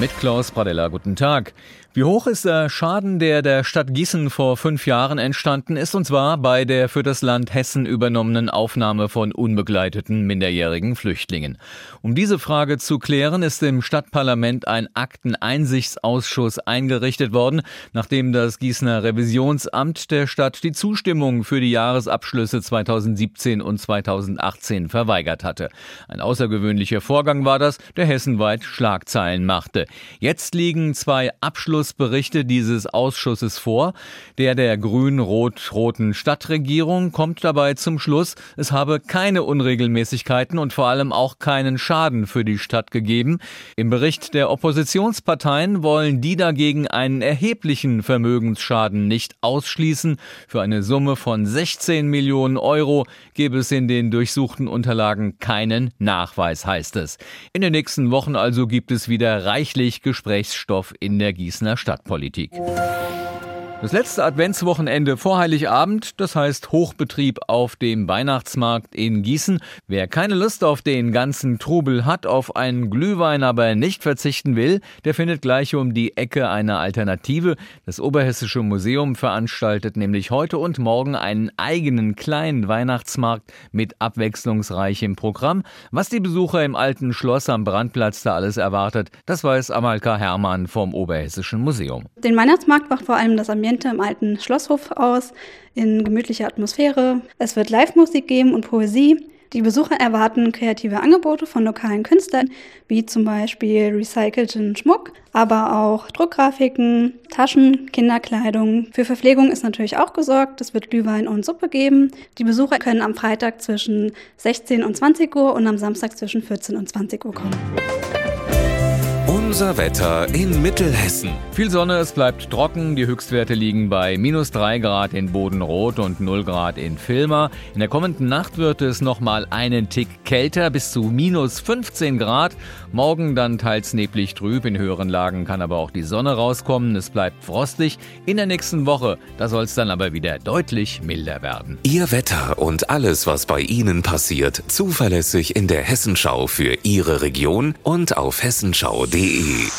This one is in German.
Mit Klaus Pradella, guten Tag. Wie hoch ist der Schaden, der der Stadt Gießen vor fünf Jahren entstanden ist, und zwar bei der für das Land Hessen übernommenen Aufnahme von unbegleiteten minderjährigen Flüchtlingen? Um diese Frage zu klären, ist im Stadtparlament ein Akteneinsichtsausschuss eingerichtet worden, nachdem das Gießener Revisionsamt der Stadt die Zustimmung für die Jahresabschlüsse 2017 und 2018 verweigert hatte. Ein außergewöhnlicher Vorgang war das, der hessenweit Schlagzeilen machte. Jetzt liegen zwei Abschluss Abschlussberichte dieses Ausschusses vor. Der der grün-rot-roten Stadtregierung kommt dabei zum Schluss, es habe keine Unregelmäßigkeiten und vor allem auch keinen Schaden für die Stadt gegeben. Im Bericht der Oppositionsparteien wollen die dagegen einen erheblichen Vermögensschaden nicht ausschließen. Für eine Summe von 16 Millionen Euro gebe es in den durchsuchten Unterlagen keinen Nachweis, heißt es. In den nächsten Wochen also gibt es wieder reichlich Gesprächsstoff in der Gießener Stadtpolitik. Das letzte Adventswochenende vor Heiligabend, das heißt Hochbetrieb auf dem Weihnachtsmarkt in Gießen. Wer keine Lust auf den ganzen Trubel hat, auf einen Glühwein aber nicht verzichten will, der findet gleich um die Ecke eine Alternative. Das Oberhessische Museum veranstaltet nämlich heute und morgen einen eigenen kleinen Weihnachtsmarkt mit abwechslungsreichem Programm. Was die Besucher im alten Schloss am Brandplatz da alles erwartet, das weiß Amalka Hermann vom Oberhessischen Museum. Den Weihnachtsmarkt macht vor allem das Ambiente Ambiente im alten Schlosshof aus, in gemütlicher Atmosphäre. Es wird Live-Musik geben und Poesie. Die Besucher erwarten kreative Angebote von lokalen Künstlern, wie zum Beispiel recycelten Schmuck, aber auch Druckgrafiken, Taschen, Kinderkleidung. Für Verpflegung ist natürlich auch gesorgt. Es wird Glühwein und Suppe geben. Die Besucher können am Freitag zwischen 16 und 20 Uhr und am Samstag zwischen 14 und 20 Uhr kommen. Unser Wetter in Mittelhessen. Viel Sonne, es bleibt trocken. Die Höchstwerte liegen bei minus 3 Grad in Bodenrot und 0 Grad in Filmer. In der kommenden Nacht wird es nochmal einen Tick kälter, bis zu minus 15 Grad. Morgen dann teils neblig trüb. In höheren Lagen kann aber auch die Sonne rauskommen. Es bleibt frostig. In der nächsten Woche, da soll es dann aber wieder deutlich milder werden. Ihr Wetter und alles, was bei Ihnen passiert, zuverlässig in der Hessenschau für Ihre Region und auf hessenschau.de. России.